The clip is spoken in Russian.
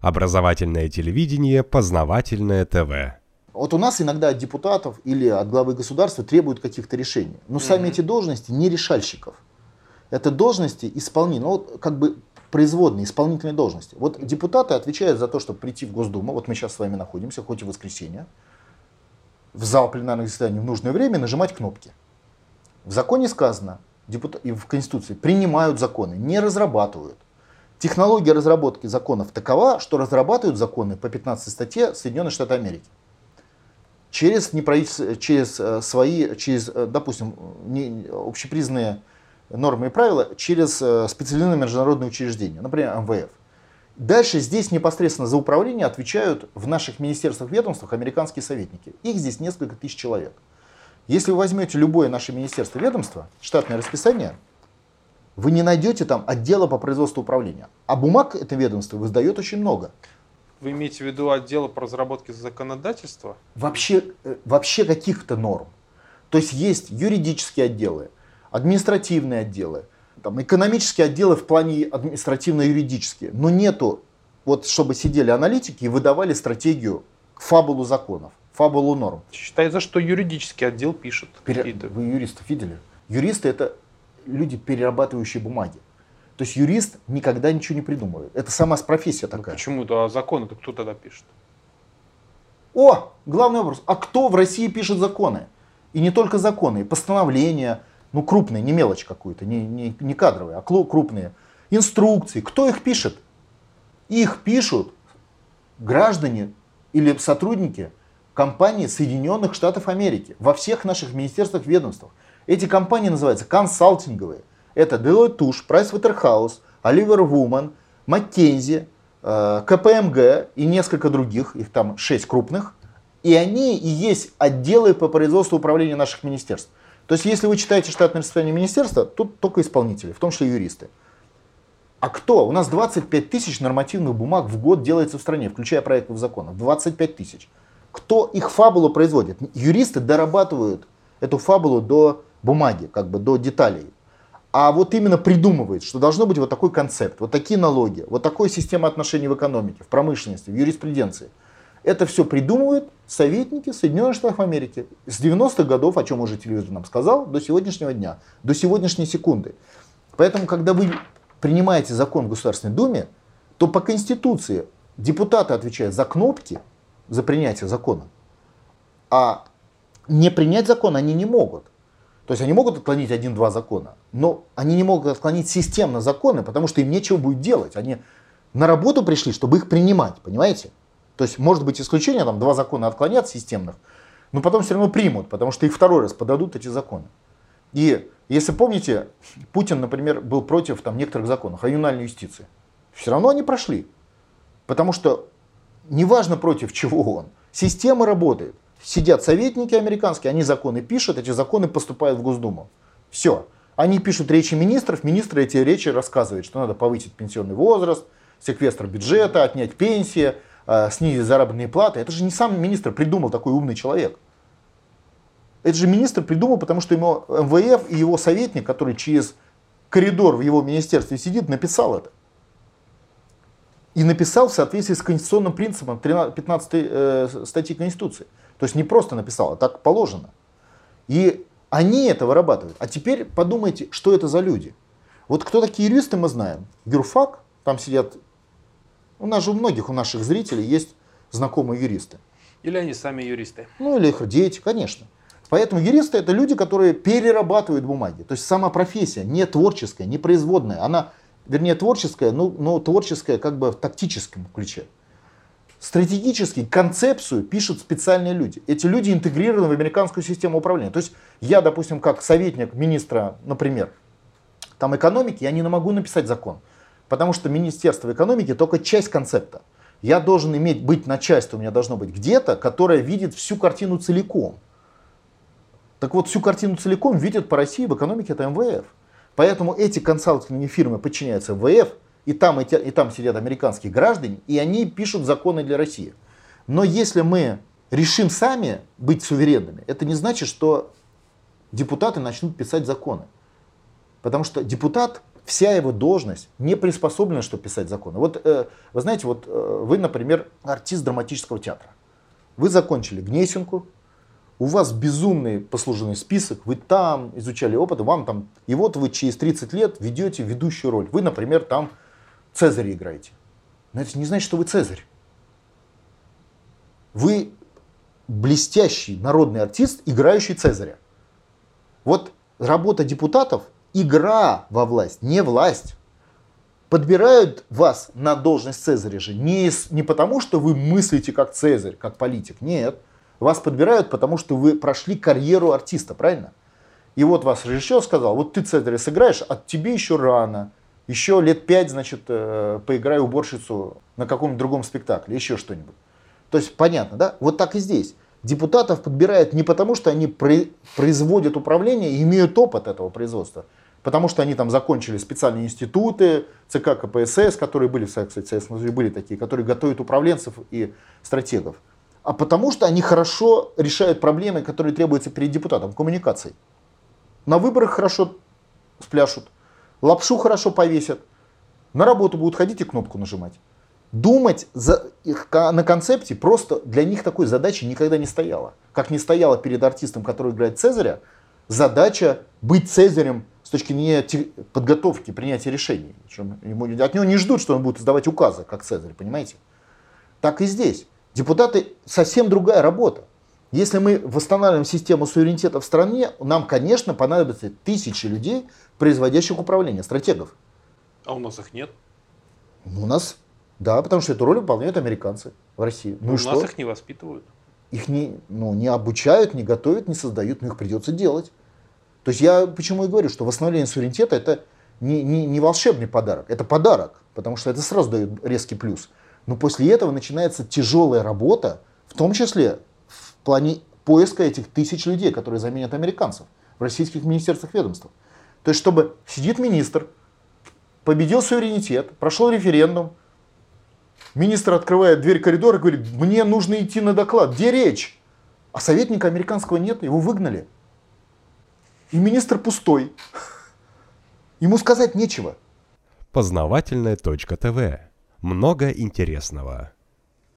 Образовательное телевидение, познавательное ТВ. Вот у нас иногда от депутатов или от главы государства требуют каких-то решений. Но сами эти должности не решальщиков. Это должности исполнительные, ну, вот как бы производные, исполнительные должности. Вот депутаты отвечают за то, чтобы прийти в Госдуму, вот мы сейчас с вами находимся, хоть и воскресенье, в зал пленарных заседаний в нужное время нажимать кнопки. В законе сказано, депутаты, и в Конституции, принимают законы, не разрабатывают. Технология разработки законов такова, что разрабатывают законы по 15 статье Соединенных Штатов Америки. Через, через э, свои, через, э, допустим, не, общепризнанные нормы и правила, через э, специализированные международные учреждения, например, МВФ. Дальше здесь непосредственно за управление отвечают в наших министерствах, ведомствах американские советники. Их здесь несколько тысяч человек. Если вы возьмете любое наше министерство, ведомство, штатное расписание, вы не найдете там отдела по производству управления. А бумаг это ведомство выдает очень много. Вы имеете в виду отдел по разработке законодательства? Вообще, э, вообще каких-то норм. То есть есть юридические отделы, административные отделы, там, экономические отделы в плане административно-юридические. Но нету, вот чтобы сидели аналитики и выдавали стратегию, фабулу законов, фабулу норм. Считается, что юридический отдел пишет Пере... Вы юристов видели? Юристы это люди, перерабатывающие бумаги. То есть юрист никогда ничего не придумывает. Это сама профессия такая. Почему-то, а законы-то кто тогда пишет? О, главный вопрос. А кто в России пишет законы? И не только законы, и постановления, ну крупные, не мелочь какую-то, не, не, не кадровые, а крупные. Инструкции. Кто их пишет? Их пишут граждане или сотрудники компании Соединенных Штатов Америки во всех наших министерствах, ведомствах. Эти компании называются консалтинговые. Это Deloitte Touche, Pricewaterhouse, Oliver Woman, McKinsey, КПМГ и несколько других, их там шесть крупных. И они и есть отделы по производству управления наших министерств. То есть, если вы читаете штатное расписание министерства, тут только исполнители, в том числе юристы. А кто? У нас 25 тысяч нормативных бумаг в год делается в стране, включая проектов законов. 25 тысяч. Кто их фабулу производит? Юристы дорабатывают эту фабулу до бумаги, как бы до деталей. А вот именно придумывает, что должно быть вот такой концепт, вот такие налоги, вот такая система отношений в экономике, в промышленности, в юриспруденции. Это все придумывают советники Соединенных Штатов Америки с 90-х годов, о чем уже телевизор нам сказал, до сегодняшнего дня, до сегодняшней секунды. Поэтому, когда вы принимаете закон в Государственной Думе, то по Конституции депутаты отвечают за кнопки, за принятие закона, а не принять закон они не могут. То есть они могут отклонить один-два закона, но они не могут отклонить системно законы, потому что им нечего будет делать. Они на работу пришли, чтобы их принимать, понимаете? То есть может быть исключение, там два закона отклонят системных, но потом все равно примут, потому что их второй раз подадут эти законы. И если помните, Путин, например, был против там, некоторых законов о юстиции. Все равно они прошли. Потому что неважно против чего он, система работает. Сидят советники американские, они законы пишут, эти законы поступают в Госдуму. Все. Они пишут речи министров, министры эти речи рассказывают, что надо повысить пенсионный возраст, секвестр бюджета, отнять пенсии, э, снизить заработные платы. Это же не сам министр придумал такой умный человек. Это же министр придумал, потому что ему МВФ и его советник, который через коридор в его министерстве сидит, написал это. И написал в соответствии с конституционным принципом 15 э, статьи Конституции. То есть не просто написал, а так положено. И они это вырабатывают. А теперь подумайте, что это за люди. Вот кто такие юристы, мы знаем. Юрфак, там сидят, у нас же у многих, у наших зрителей есть знакомые юристы. Или они сами юристы? Ну или их дети, конечно. Поэтому юристы это люди, которые перерабатывают бумаги. То есть сама профессия не творческая, не производная. Она, вернее, творческая, но, но творческая как бы в тактическом ключе. Стратегически концепцию пишут специальные люди. Эти люди интегрированы в американскую систему управления. То есть я, допустим, как советник министра, например, там экономики, я не могу написать закон. Потому что Министерство экономики только часть концепта. Я должен иметь, быть начальство у меня должно быть где-то, которое видит всю картину целиком. Так вот, всю картину целиком видят по России в экономике это МВФ. Поэтому эти консалтинговые фирмы подчиняются МВФ, и там, и, те, и там сидят американские граждане, и они пишут законы для России. Но если мы решим сами быть суверенными, это не значит, что депутаты начнут писать законы. Потому что депутат вся его должность не приспособлена, чтобы писать законы. Вот э, вы знаете, вот э, вы, например, артист драматического театра. Вы закончили Гнесинку, у вас безумный послужный список, вы там изучали опыт, вам там, и вот вы через 30 лет ведете ведущую роль. Вы, например, там Цезаря играете. Но это не значит, что вы Цезарь. Вы блестящий народный артист, играющий Цезаря. Вот работа депутатов – игра во власть, не власть. Подбирают вас на должность Цезаря же не, не потому, что вы мыслите как Цезарь, как политик. Нет. Вас подбирают, потому что вы прошли карьеру артиста, правильно? И вот вас режиссер сказал, вот ты Цезаря сыграешь, а тебе еще рано. Еще лет пять, значит, э, поиграй уборщицу на каком-нибудь другом спектакле, еще что-нибудь. То есть понятно, да? Вот так и здесь. Депутатов подбирают не потому, что они производят управление и имеют опыт этого производства, потому что они там закончили специальные институты, ЦК КПСС, которые были, кстати, в Союзе были такие, которые готовят управленцев и стратегов, а потому что они хорошо решают проблемы, которые требуются перед депутатом, коммуникацией. На выборах хорошо спляшут, лапшу хорошо повесят, на работу будут ходить и кнопку нажимать думать за, на концепте просто для них такой задачи никогда не стояла. Как не стояла перед артистом, который играет Цезаря, задача быть Цезарем с точки зрения подготовки, принятия решений. От него не ждут, что он будет издавать указы, как Цезарь, понимаете? Так и здесь. Депутаты совсем другая работа. Если мы восстанавливаем систему суверенитета в стране, нам, конечно, понадобится тысячи людей, производящих управление, стратегов. А у нас их нет? У нас да, потому что эту роль выполняют американцы в России. Ну, у что? нас их не воспитывают. Их не, ну, не обучают, не готовят, не создают, но их придется делать. То есть я почему и говорю, что восстановление суверенитета это не, не, не волшебный подарок, это подарок, потому что это сразу дает резкий плюс. Но после этого начинается тяжелая работа, в том числе в плане поиска этих тысяч людей, которые заменят американцев в российских министерствах ведомствах. То есть, чтобы сидит министр, победил суверенитет, прошел референдум, Министр открывает дверь коридора и говорит, мне нужно идти на доклад. Где речь? А советника американского нет, его выгнали. И министр пустой. Ему сказать нечего. Познавательная точка ТВ. Много интересного.